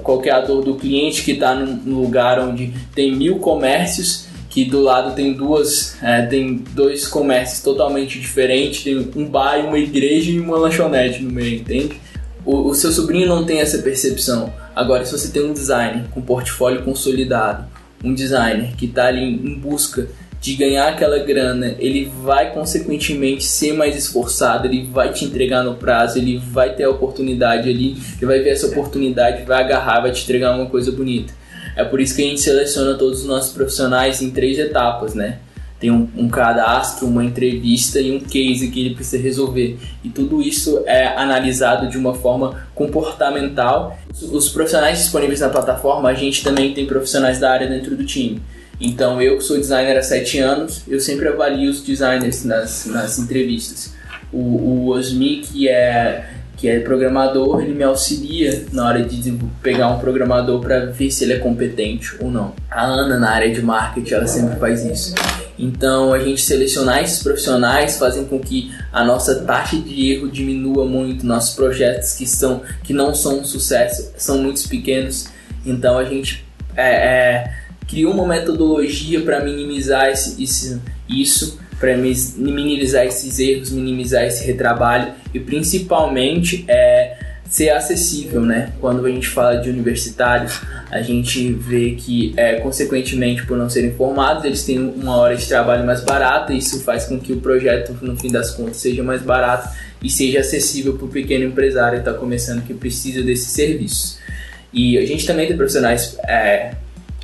qual é a dor do cliente que está num lugar onde tem mil comércios que do lado tem duas, é, tem dois comércios totalmente diferentes, tem um bar, uma igreja e uma lanchonete no meio, entende? O, o seu sobrinho não tem essa percepção. Agora, se você tem um designer com portfólio consolidado, um designer que está ali em busca de ganhar aquela grana, ele vai consequentemente ser mais esforçado, ele vai te entregar no prazo, ele vai ter a oportunidade ali, ele vai ver essa oportunidade, vai agarrar, vai te entregar uma coisa bonita. É por isso que a gente seleciona todos os nossos profissionais em três etapas, né? Tem um, um cadastro, uma entrevista e um case que ele precisa resolver. E tudo isso é analisado de uma forma comportamental. Os profissionais disponíveis na plataforma, a gente também tem profissionais da área dentro do time. Então, eu que sou designer há sete anos, eu sempre avalio os designers nas, nas entrevistas. O, o Osmi, que é que é programador, ele me auxilia na hora de pegar um programador para ver se ele é competente ou não. A Ana, na área de marketing, ela sempre faz isso. Então, a gente selecionar esses profissionais fazem com que a nossa taxa de erro diminua muito. Nossos projetos que, são, que não são um sucesso são muito pequenos. Então, a gente é, é, criou uma metodologia para minimizar esse, esse, isso para minimizar esses erros, minimizar esse retrabalho e principalmente é, ser acessível, né? Quando a gente fala de universitários, a gente vê que, é, consequentemente, por não serem formados, eles têm uma hora de trabalho mais barata e isso faz com que o projeto, no fim das contas, seja mais barato e seja acessível para o pequeno empresário que está começando, que precisa desses serviços. E a gente também tem profissionais é,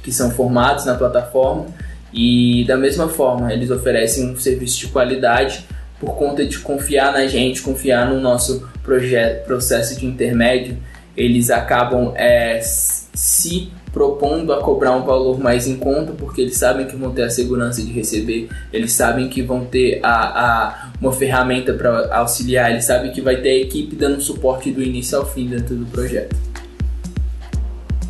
que são formados na plataforma e da mesma forma, eles oferecem um serviço de qualidade por conta de confiar na gente, confiar no nosso projeto, processo de intermédio, eles acabam é, se propondo a cobrar um valor mais em conta, porque eles sabem que vão ter a segurança de receber, eles sabem que vão ter a, a uma ferramenta para auxiliar, eles sabem que vai ter a equipe dando suporte do início ao fim dentro do projeto.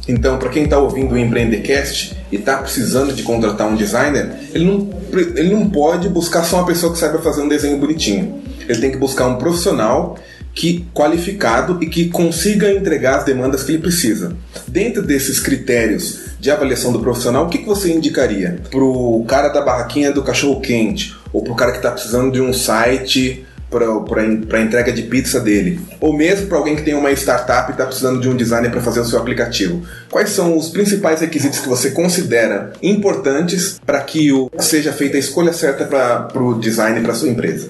Então, para quem está ouvindo o Empreendecast e está precisando de contratar um designer, ele não, ele não pode buscar só uma pessoa que saiba fazer um desenho bonitinho. Ele tem que buscar um profissional que qualificado e que consiga entregar as demandas que ele precisa. Dentro desses critérios de avaliação do profissional, o que, que você indicaria para o cara da barraquinha do cachorro quente ou para o cara que está precisando de um site para entrega de pizza dele, ou mesmo para alguém que tem uma startup e está precisando de um designer para fazer o seu aplicativo. Quais são os principais requisitos que você considera importantes para que o, seja feita a escolha certa para o design para sua empresa?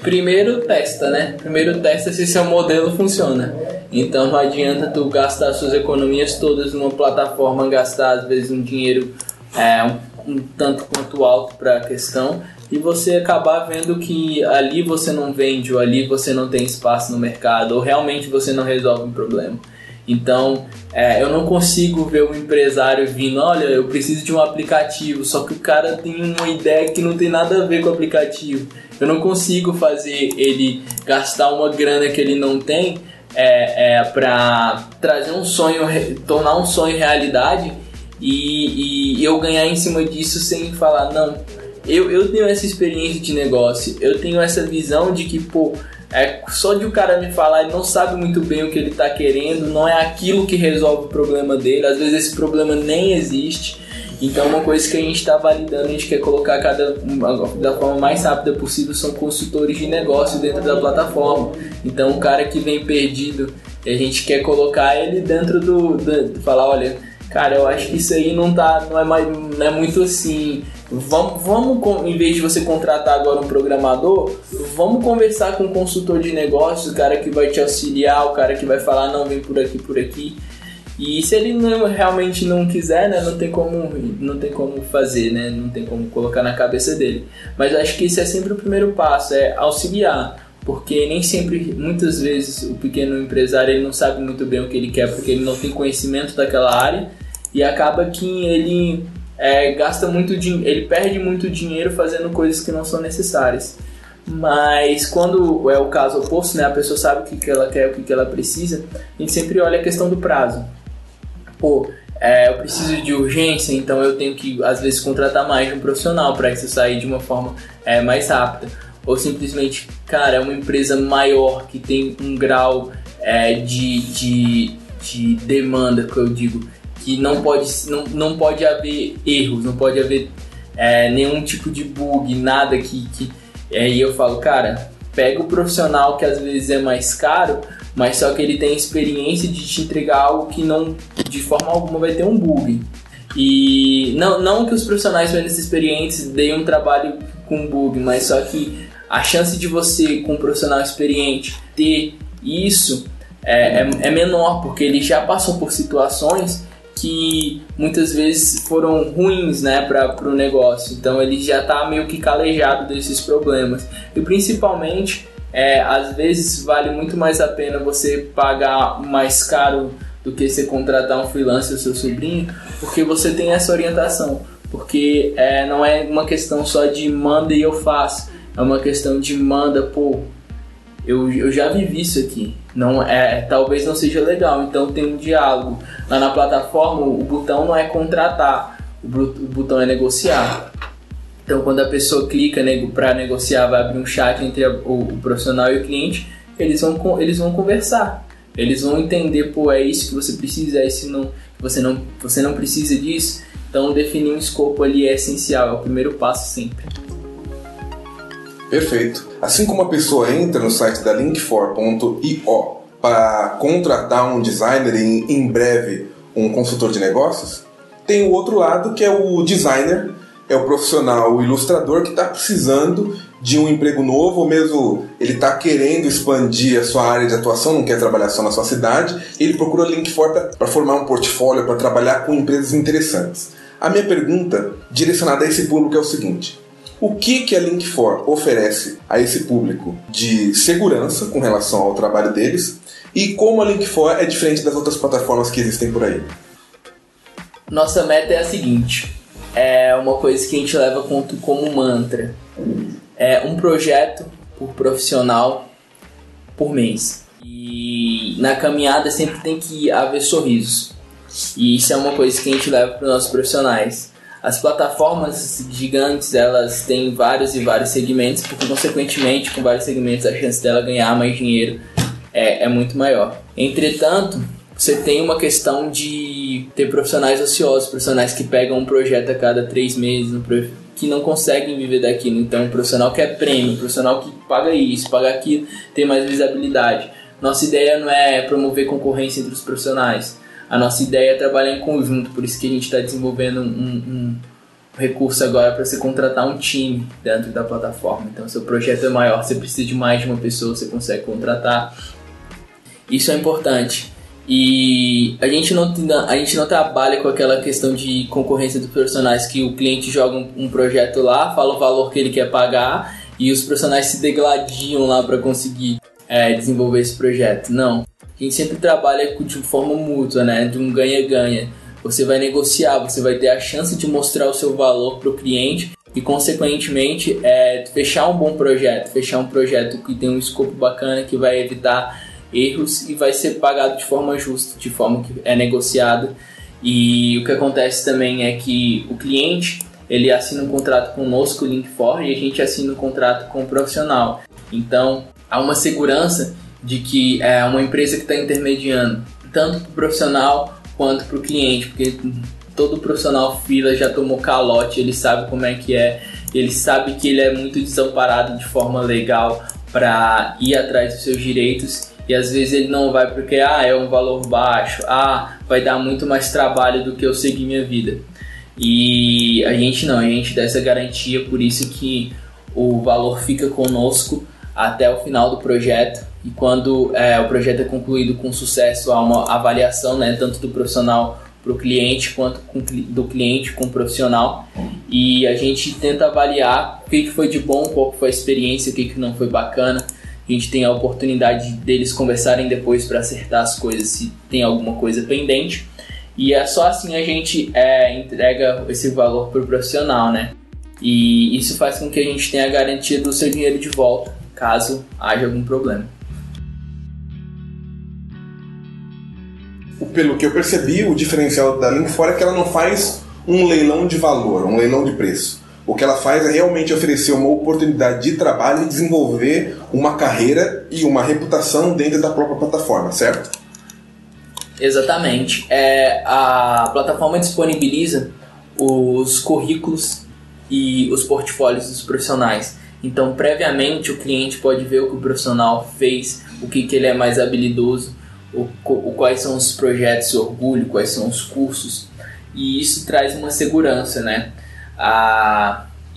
Primeiro testa, né? Primeiro testa se seu modelo funciona. Então não adianta tu gastar suas economias todas numa plataforma, gastar às vezes um dinheiro é, um, um tanto quanto alto para a questão e você acabar vendo que ali você não vende, ou ali você não tem espaço no mercado, ou realmente você não resolve um problema. Então, é, eu não consigo ver um empresário vindo, olha, eu preciso de um aplicativo, só que o cara tem uma ideia que não tem nada a ver com o aplicativo. Eu não consigo fazer ele gastar uma grana que ele não tem é, é, para trazer um sonho, tornar um sonho realidade e, e eu ganhar em cima disso sem falar, não, eu, eu tenho essa experiência de negócio, eu tenho essa visão de que, pô, é só de o cara me falar, ele não sabe muito bem o que ele está querendo, não é aquilo que resolve o problema dele, às vezes esse problema nem existe. Então, uma coisa que a gente está validando, a gente quer colocar cada da forma mais rápida possível são consultores de negócio dentro da plataforma. Então, o cara que vem perdido, a gente quer colocar ele dentro do, do falar, olha, Cara, eu acho que isso aí não tá, não é mais, não é muito assim. Vamos, vamos, em vez de você contratar agora um programador, vamos conversar com um consultor de negócios, o cara que vai te auxiliar, o cara que vai falar não vem por aqui, por aqui. E se ele não, realmente não quiser, né, não tem como, não tem como fazer, né, não tem como colocar na cabeça dele. Mas acho que esse é sempre o primeiro passo, é auxiliar porque nem sempre, muitas vezes, o pequeno empresário ele não sabe muito bem o que ele quer porque ele não tem conhecimento daquela área e acaba que ele é, gasta muito dinheiro, ele perde muito dinheiro fazendo coisas que não são necessárias. Mas quando é o caso oposto, né, a pessoa sabe o que, que ela quer, o que, que ela precisa, a gente sempre olha a questão do prazo. Pô, é, eu preciso de urgência, então eu tenho que às vezes contratar mais de um profissional para isso sair de uma forma é, mais rápida ou simplesmente, cara, é uma empresa maior que tem um grau é, de, de, de demanda, que eu digo, que não pode, não, não pode haver erros, não pode haver é, nenhum tipo de bug, nada que. que aí eu falo, cara, pega o profissional que às vezes é mais caro, mas só que ele tem experiência de te entregar algo que não, de forma alguma, vai ter um bug. E não, não que os profissionais menos experientes deem um trabalho com bug, mas só que a chance de você, com um profissional experiente, ter isso é, é, é menor, porque ele já passou por situações que muitas vezes foram ruins né, para o negócio. Então ele já está meio que calejado desses problemas. E principalmente, é, às vezes vale muito mais a pena você pagar mais caro do que você contratar um freelancer, seu sobrinho, porque você tem essa orientação. Porque é, não é uma questão só de manda e eu faço é uma questão de manda, pô, eu, eu já vivi isso aqui. Não é, talvez não seja legal, então tem um diálogo. Lá na plataforma, o botão não é contratar, o, o botão é negociar. Então, quando a pessoa clica para negociar, vai abrir um chat entre a, o, o, profissional e o cliente, eles vão, eles vão conversar. Eles vão entender, pô, é isso que você precisa, é isso não, você não, você não precisa disso. Então, definir um escopo ali é essencial, é o primeiro passo sempre. Perfeito. Assim como a pessoa entra no site da link4.io para contratar um designer e em breve um consultor de negócios, tem o outro lado que é o designer, é o profissional, o ilustrador que está precisando de um emprego novo, ou mesmo ele está querendo expandir a sua área de atuação, não quer trabalhar só na sua cidade, ele procura a Link4 para formar um portfólio, para trabalhar com empresas interessantes. A minha pergunta, direcionada a esse público, é o seguinte: o que, que a Link4 oferece a esse público de segurança com relação ao trabalho deles e como a Link4 é diferente das outras plataformas que existem por aí? Nossa meta é a seguinte: é uma coisa que a gente leva como mantra. É um projeto por profissional por mês. E na caminhada sempre tem que haver sorrisos. E isso é uma coisa que a gente leva para os nossos profissionais. As plataformas gigantes, elas têm vários e vários segmentos, porque consequentemente, com vários segmentos, a chance dela ganhar mais dinheiro é, é muito maior. Entretanto, você tem uma questão de ter profissionais ociosos, profissionais que pegam um projeto a cada três meses, que não conseguem viver daquilo. Então, um profissional que é prêmio, um profissional que paga isso, paga aquilo, tem mais visibilidade. Nossa ideia não é promover concorrência entre os profissionais a nossa ideia é trabalhar em conjunto, por isso que a gente está desenvolvendo um, um, recurso agora para você contratar um time dentro da plataforma. Então, seu projeto é maior, você precisa de mais de uma pessoa, você consegue contratar. Isso é importante. E a gente não, a gente não trabalha com aquela questão de concorrência dos profissionais que o cliente joga um, projeto lá, fala o valor que ele quer pagar e os profissionais se degladiam lá para conseguir é, desenvolver esse projeto. Não a gente sempre trabalha de forma mútua, né? De um ganha-ganha. Você vai negociar, você vai ter a chance de mostrar o seu valor para o cliente e, consequentemente, é, fechar um bom projeto, fechar um projeto que tem um escopo bacana, que vai evitar erros e vai ser pagado de forma justa, de forma que é negociado. E o que acontece também é que o cliente ele assina um contrato conosco, o Link4, e a gente assina um contrato com o profissional. Então, há uma segurança de que é uma empresa que está intermediando tanto para o profissional quanto para o cliente, porque todo profissional fila já tomou calote, ele sabe como é que é, ele sabe que ele é muito desamparado de forma legal para ir atrás dos seus direitos e às vezes ele não vai porque ah, é um valor baixo, ah, vai dar muito mais trabalho do que eu seguir minha vida. E a gente não, a gente dá essa garantia, por isso que o valor fica conosco até o final do projeto. E quando é, o projeto é concluído com sucesso, há uma avaliação, né, tanto do profissional para o cliente quanto com, do cliente com o profissional. E a gente tenta avaliar o que, que foi de bom, qual foi a experiência, o que, que não foi bacana. A gente tem a oportunidade deles conversarem depois para acertar as coisas se tem alguma coisa pendente. E é só assim a gente é, entrega esse valor para o profissional, né? E isso faz com que a gente tenha a garantia do seu dinheiro de volta, caso haja algum problema. Pelo que eu percebi, o diferencial da Link4 é que ela não faz um leilão de valor, um leilão de preço. O que ela faz é realmente oferecer uma oportunidade de trabalho e desenvolver uma carreira e uma reputação dentro da própria plataforma, certo? Exatamente. É, a plataforma disponibiliza os currículos e os portfólios dos profissionais. Então, previamente, o cliente pode ver o que o profissional fez, o que, que ele é mais habilidoso, o, o, quais são os projetos orgulho, quais são os cursos. E isso traz uma segurança, né?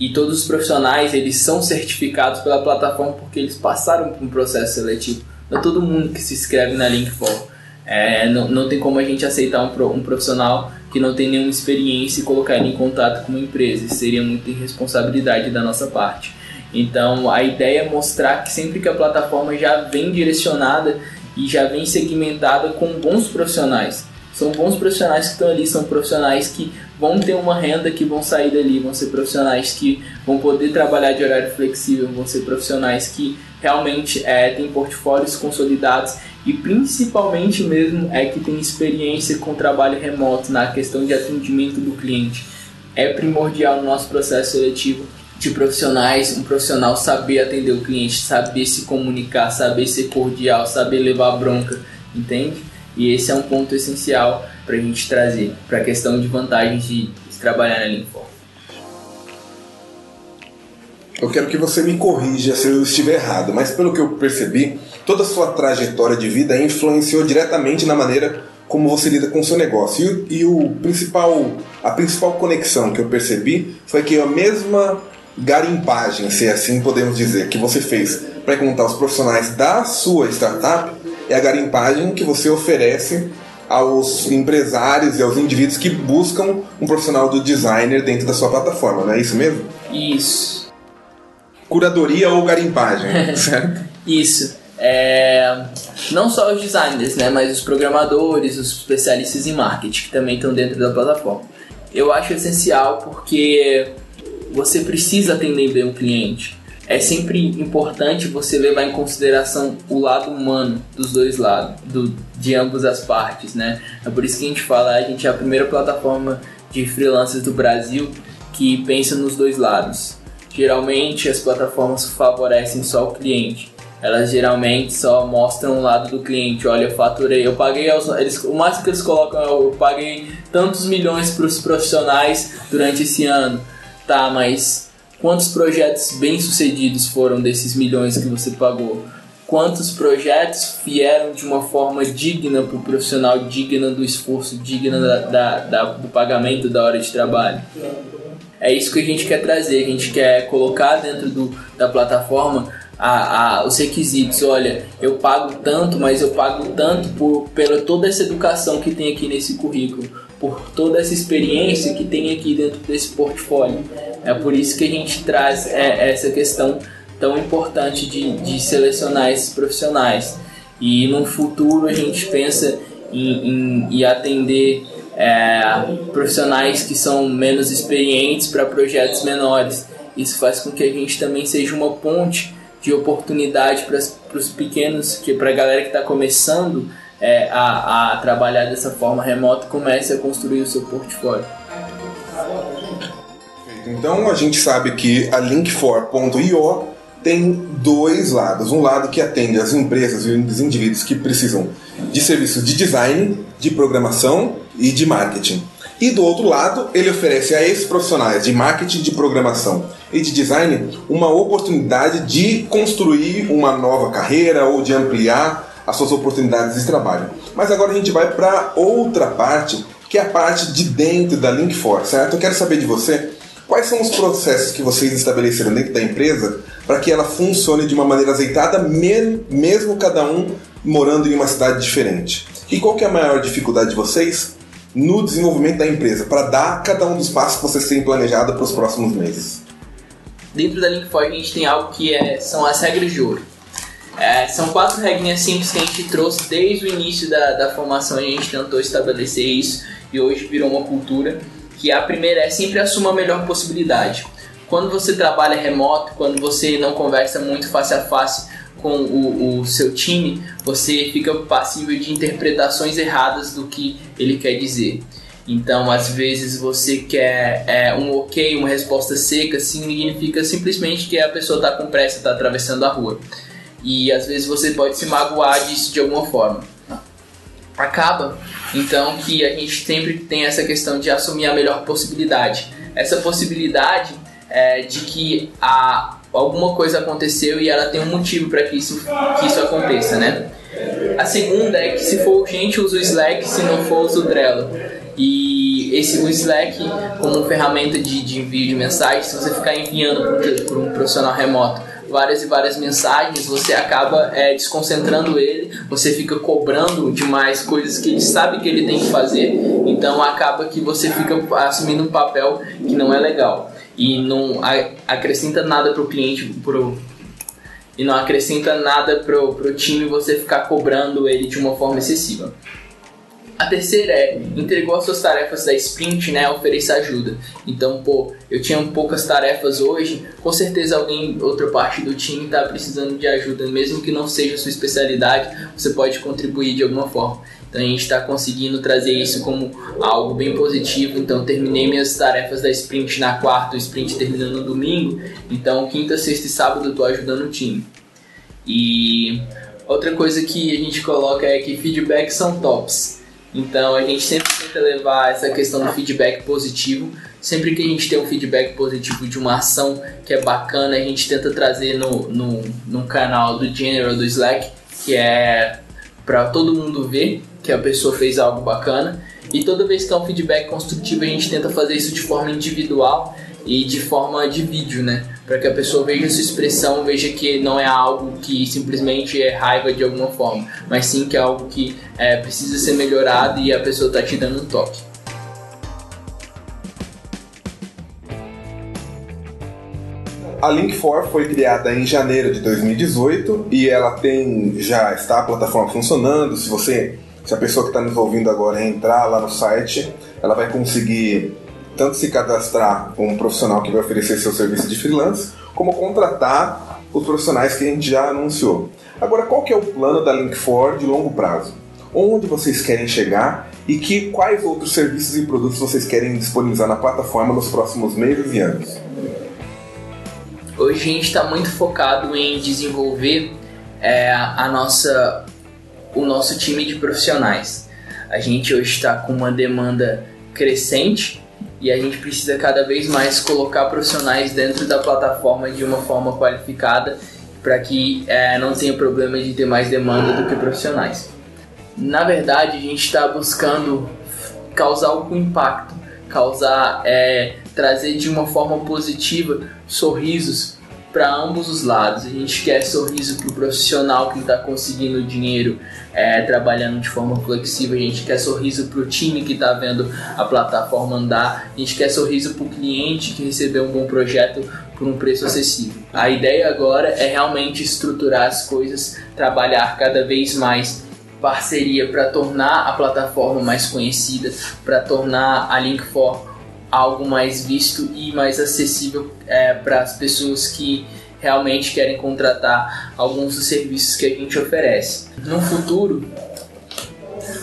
E todos os profissionais, eles são certificados pela plataforma porque eles passaram por um processo seletivo. Não é todo mundo que se inscreve na Link4 é, não, não tem como a gente aceitar um, um profissional que não tem nenhuma experiência e colocar ele em contato com uma empresa. Isso seria muita irresponsabilidade da nossa parte. Então a ideia é mostrar que sempre que a plataforma já vem direcionada e já vem segmentada com bons profissionais. São bons profissionais que estão ali, são profissionais que vão ter uma renda, que vão sair dali, vão ser profissionais que vão poder trabalhar de horário flexível, vão ser profissionais que realmente é, têm portfólios consolidados e principalmente mesmo é que tem experiência com trabalho remoto na questão de atendimento do cliente. É primordial no nosso processo seletivo de profissionais, um profissional saber atender o cliente, saber se comunicar, saber ser cordial, saber levar bronca, entende? E esse é um ponto essencial para a gente trazer para a questão de vantagens de, trabalhar na Linfor. Eu quero que você me corrija se eu estiver errado, mas pelo que eu percebi, toda a sua trajetória de vida influenciou diretamente na maneira como você lida com o seu negócio. E, e o principal, a principal conexão que eu percebi foi que a mesma garimpagem, se assim podemos dizer, que você fez para encontrar os profissionais da sua startup, é a garimpagem que você oferece aos empresários e aos indivíduos que buscam um profissional do designer dentro da sua plataforma, não é isso mesmo? Isso curadoria ou garimpagem, certo? Isso. É, não só os designers, né, mas os programadores, os especialistas em marketing que também estão dentro da plataforma. Eu acho essencial porque você precisa atender bem o cliente. É sempre importante você levar em consideração o lado humano dos dois lados, do, de ambas as partes, né? É por isso que a gente fala, a gente é a primeira plataforma de freelancers do Brasil que pensa nos dois lados Geralmente as plataformas favorecem só o cliente. Elas geralmente só mostram o lado do cliente. Olha, eu faturei, eu paguei aos, eles, o máximo que eles colocam é eu paguei tantos milhões para os profissionais durante esse ano. Tá, mas quantos projetos bem sucedidos foram desses milhões que você pagou? Quantos projetos vieram de uma forma digna para o profissional, digna do esforço, digna da, da, da, do pagamento da hora de trabalho? É isso que a gente quer trazer, a gente quer colocar dentro do, da plataforma a, a, os requisitos. Olha, eu pago tanto, mas eu pago tanto por pela toda essa educação que tem aqui nesse currículo, por toda essa experiência que tem aqui dentro desse portfólio. É por isso que a gente traz é, essa questão tão importante de, de selecionar esses profissionais. E no futuro a gente pensa em, em, em atender é, profissionais que são menos experientes para projetos menores. Isso faz com que a gente também seja uma ponte de oportunidade para os pequenos, que para a galera que está começando é, a, a trabalhar dessa forma remota, comece a construir o seu portfólio. Então a gente sabe que a Link4.io tem dois lados. Um lado que atende as empresas e os indivíduos que precisam de serviços de design, de programação e de marketing. E do outro lado, ele oferece a esses profissionais de marketing, de programação e de design uma oportunidade de construir uma nova carreira ou de ampliar as suas oportunidades de trabalho. Mas agora a gente vai para outra parte, que é a parte de dentro da Link4, certo? Eu quero saber de você quais são os processos que vocês estabeleceram dentro da empresa para que ela funcione de uma maneira azeitada, mesmo cada um morando em uma cidade diferente. E qual que é a maior dificuldade de vocês no desenvolvimento da empresa para dar cada um dos passos que vocês têm planejado para os próximos meses? Dentro da Link4 a gente tem algo que é, são as regras de ouro. É, são quatro regrinhas simples que a gente trouxe desde o início da, da formação a gente tentou estabelecer isso e hoje virou uma cultura. Que a primeira é sempre assuma a melhor possibilidade. Quando você trabalha remoto, quando você não conversa muito face a face com o, o seu time, você fica passível de interpretações erradas do que ele quer dizer. Então, às vezes você quer é, um ok, uma resposta seca, significa simplesmente que a pessoa está com pressa, está atravessando a rua. E às vezes você pode se magoar disso de alguma forma. Acaba, então, que a gente sempre tem essa questão de assumir a melhor possibilidade. Essa possibilidade é, de que a, alguma coisa aconteceu e ela tem um motivo para que isso, que isso aconteça, né? A segunda é que se for urgente, use o Slack, se não for, use o Trello. E esse, o Slack, como ferramenta de, de envio de mensagens, se você ficar enviando para um profissional remoto várias e várias mensagens, você acaba é, desconcentrando ele, você fica cobrando demais coisas que ele sabe que ele tem que fazer, então acaba que você fica assumindo um papel que não é legal e não acrescenta nada para o cliente, pro, e não acrescenta nada para o time você ficar cobrando ele de uma forma excessiva. A terceira é, entregou as suas tarefas da sprint, né, ofereça ajuda. Então, pô, eu tinha poucas tarefas hoje, com certeza alguém, outra parte do time está precisando de ajuda, mesmo que não seja sua especialidade, você pode contribuir de alguma forma. Então a gente está conseguindo trazer isso como algo bem positivo. Então terminei minhas tarefas da sprint na quarta, o sprint terminando no domingo. Então quinta, sexta e sábado eu estou ajudando o time. E outra coisa que a gente coloca é que feedbacks são tops. Então a gente sempre tenta levar essa questão do feedback positivo. Sempre que a gente tem um feedback positivo de uma ação que é bacana, a gente tenta trazer no, no, no canal do General do Slack, que é para todo mundo ver que a pessoa fez algo bacana. E toda vez que é um feedback construtivo, a gente tenta fazer isso de forma individual e de forma de vídeo, né? Para que a pessoa veja sua expressão, veja que não é algo que simplesmente é raiva de alguma forma, mas sim que é algo que é, precisa ser melhorado e a pessoa está te dando um toque. A Link4 foi criada em janeiro de 2018 e ela tem já está a plataforma funcionando. Se você, se a pessoa que está nos ouvindo agora entrar lá no site, ela vai conseguir tanto se cadastrar com um profissional que vai oferecer seu serviço de freelance, como contratar os profissionais que a gente já anunciou. Agora, qual que é o plano da Link4 de longo prazo? Onde vocês querem chegar e que quais outros serviços e produtos vocês querem disponibilizar na plataforma nos próximos meses e anos? Hoje a gente está muito focado em desenvolver é, a nossa, o nosso time de profissionais. A gente hoje está com uma demanda crescente e a gente precisa cada vez mais colocar profissionais dentro da plataforma de uma forma qualificada para que é, não tenha problema de ter mais demanda do que profissionais. Na verdade, a gente está buscando causar algum impacto, causar, é, trazer de uma forma positiva sorrisos para ambos os lados. A gente quer sorriso para o profissional que está conseguindo dinheiro é, trabalhando de forma flexível, a gente quer sorriso para o time que está vendo a plataforma andar, a gente quer sorriso para o cliente que recebeu um bom projeto por um preço acessível. A ideia agora é realmente estruturar as coisas, trabalhar cada vez mais parceria para tornar a plataforma mais conhecida, para tornar a Link4 algo mais visto e mais acessível é, para as pessoas que realmente querem contratar alguns dos serviços que a gente oferece. No futuro,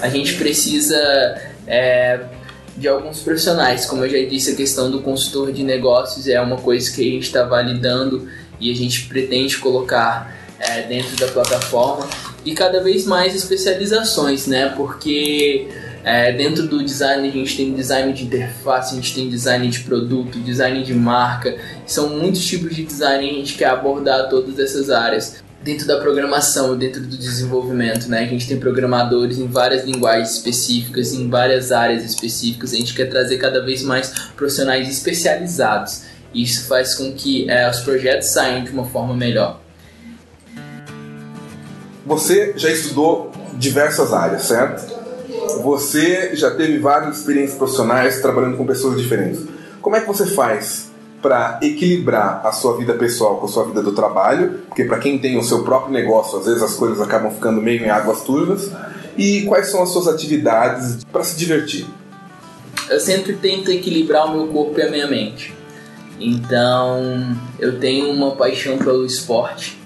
a gente precisa é, de alguns profissionais, como eu já disse, a questão do consultor de negócios é uma coisa que a gente está validando e a gente pretende colocar é, dentro da plataforma e cada vez mais especializações, né? Porque é, dentro do design a gente tem design de interface, a gente tem design de produto, design de marca, são muitos tipos de design e a gente quer abordar todas essas áreas. dentro da programação, dentro do desenvolvimento, né? A gente tem programadores em várias linguagens específicas, em várias áreas específicas. A gente quer trazer cada vez mais profissionais especializados. Isso faz com que é, os projetos saiam de uma forma melhor. Você já estudou diversas áreas, certo? Você já teve várias experiências profissionais trabalhando com pessoas diferentes. Como é que você faz para equilibrar a sua vida pessoal com a sua vida do trabalho? Porque para quem tem o seu próprio negócio, às vezes as coisas acabam ficando meio em águas turvas. E quais são as suas atividades para se divertir? Eu sempre tento equilibrar o meu corpo e a minha mente. Então, eu tenho uma paixão pelo esporte.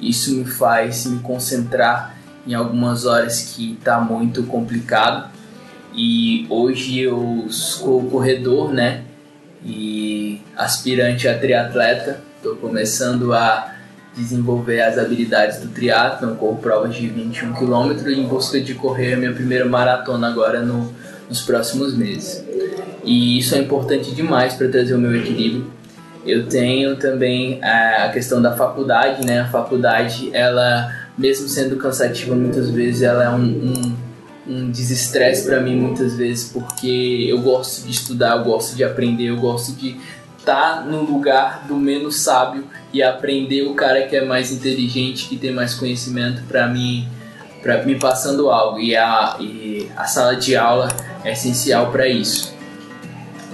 Isso me faz me concentrar em algumas horas que está muito complicado. E hoje eu sou corredor, né? E aspirante a triatleta. Estou começando a desenvolver as habilidades do triatlo, corro provas de 21 km em busca de correr a minha primeira maratona agora no, nos próximos meses. E isso é importante demais para trazer o meu equilíbrio. Eu tenho também a questão da faculdade, né? A faculdade, ela mesmo sendo cansativa muitas vezes, ela é um, um, um desestresse para mim muitas vezes, porque eu gosto de estudar, eu gosto de aprender, eu gosto de estar tá no lugar do menos sábio e aprender o cara que é mais inteligente, que tem mais conhecimento para mim, para me passando algo. E a, e a sala de aula é essencial para isso.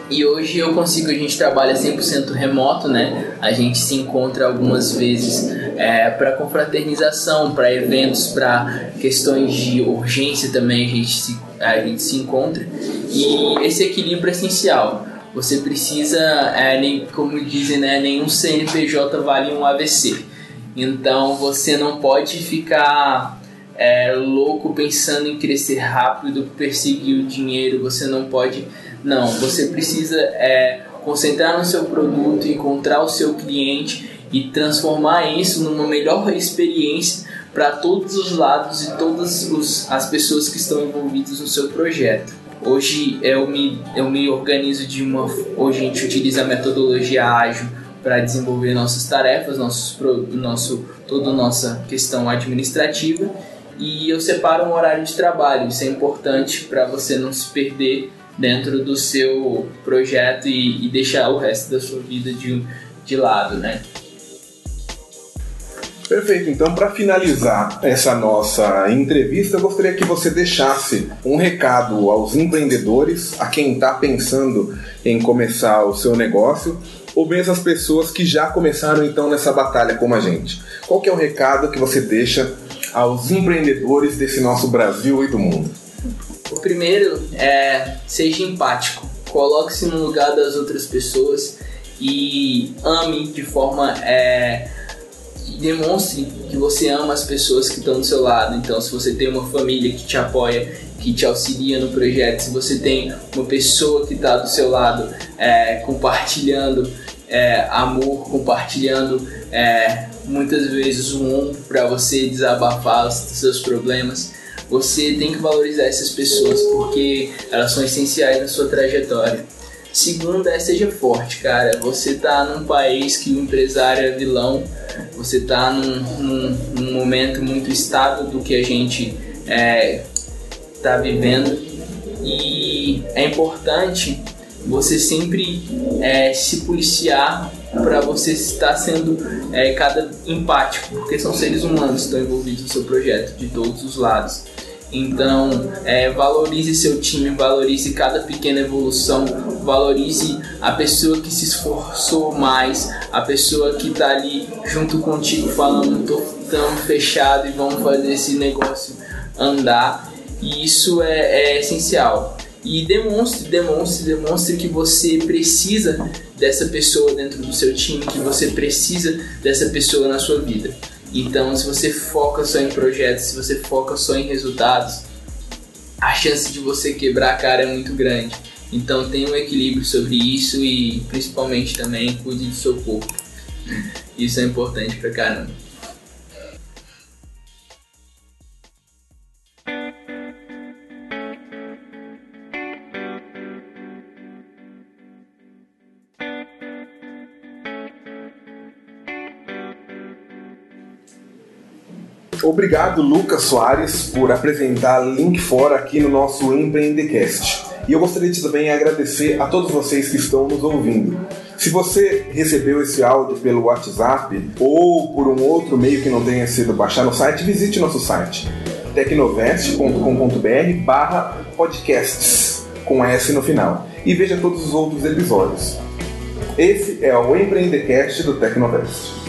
E hoje eu consigo, a gente trabalha 100% remoto, né? A gente se encontra algumas vezes é, para confraternização, para eventos, para questões de urgência também a gente, se, a gente se encontra. E esse equilíbrio é essencial. Você precisa, é, nem, como dizem, né, nenhum CNPJ vale um AVC. Então você não pode ficar é, louco pensando em crescer rápido, perseguir o dinheiro. Você não pode não, você precisa é, concentrar no seu produto, encontrar o seu cliente e transformar isso numa melhor experiência para todos os lados e todas os, as pessoas que estão envolvidas no seu projeto. Hoje eu me, eu me organizo de uma. Hoje a gente utiliza a metodologia ágil para desenvolver nossas tarefas, nossos, nosso, toda a nossa questão administrativa e eu separo um horário de trabalho. Isso é importante para você não se perder dentro do seu projeto e, e deixar o resto da sua vida de, de lado, né? Perfeito. Então, para finalizar essa nossa entrevista, eu gostaria que você deixasse um recado aos empreendedores, a quem está pensando em começar o seu negócio, ou mesmo as pessoas que já começaram então nessa batalha como a gente. Qual que é o recado que você deixa aos empreendedores desse nosso Brasil e do mundo? O primeiro é seja empático, coloque-se no lugar das outras pessoas e ame de forma é, demonstre que você ama as pessoas que estão do seu lado. Então, se você tem uma família que te apoia, que te auxilia no projeto, se você tem uma pessoa que está do seu lado é, compartilhando é, amor, compartilhando é, muitas vezes um ombro para você desabafar os seus problemas você tem que valorizar essas pessoas porque elas são essenciais na sua trajetória. Segundo é seja forte, cara. Você tá num país que o empresário é vilão, você tá num, num, num momento muito estável do que a gente é, tá vivendo e é importante você sempre é, se policiar para você estar sendo é, cada empático, porque são seres humanos que estão envolvidos no seu projeto de todos os lados. Então, é, valorize seu time, valorize cada pequena evolução, valorize a pessoa que se esforçou mais, a pessoa que está ali junto contigo falando, tô tão fechado e vamos fazer esse negócio andar. E isso é, é essencial. E demonstre, demonstre, demonstre que você precisa dessa pessoa dentro do seu time, que você precisa dessa pessoa na sua vida. Então, se você foca só em projetos, se você foca só em resultados, a chance de você quebrar a cara é muito grande. Então, tenha um equilíbrio sobre isso e principalmente também cuide do seu corpo. Isso é importante pra caramba. Obrigado, Lucas Soares, por apresentar Link Fora aqui no nosso Empreendecast. E eu gostaria de também agradecer a todos vocês que estão nos ouvindo. Se você recebeu esse áudio pelo WhatsApp ou por um outro meio que não tenha sido baixar no site, visite nosso site tecnovest.com.br barra podcasts com S no final e veja todos os outros episódios. Esse é o Empreendecast do Tecnovest.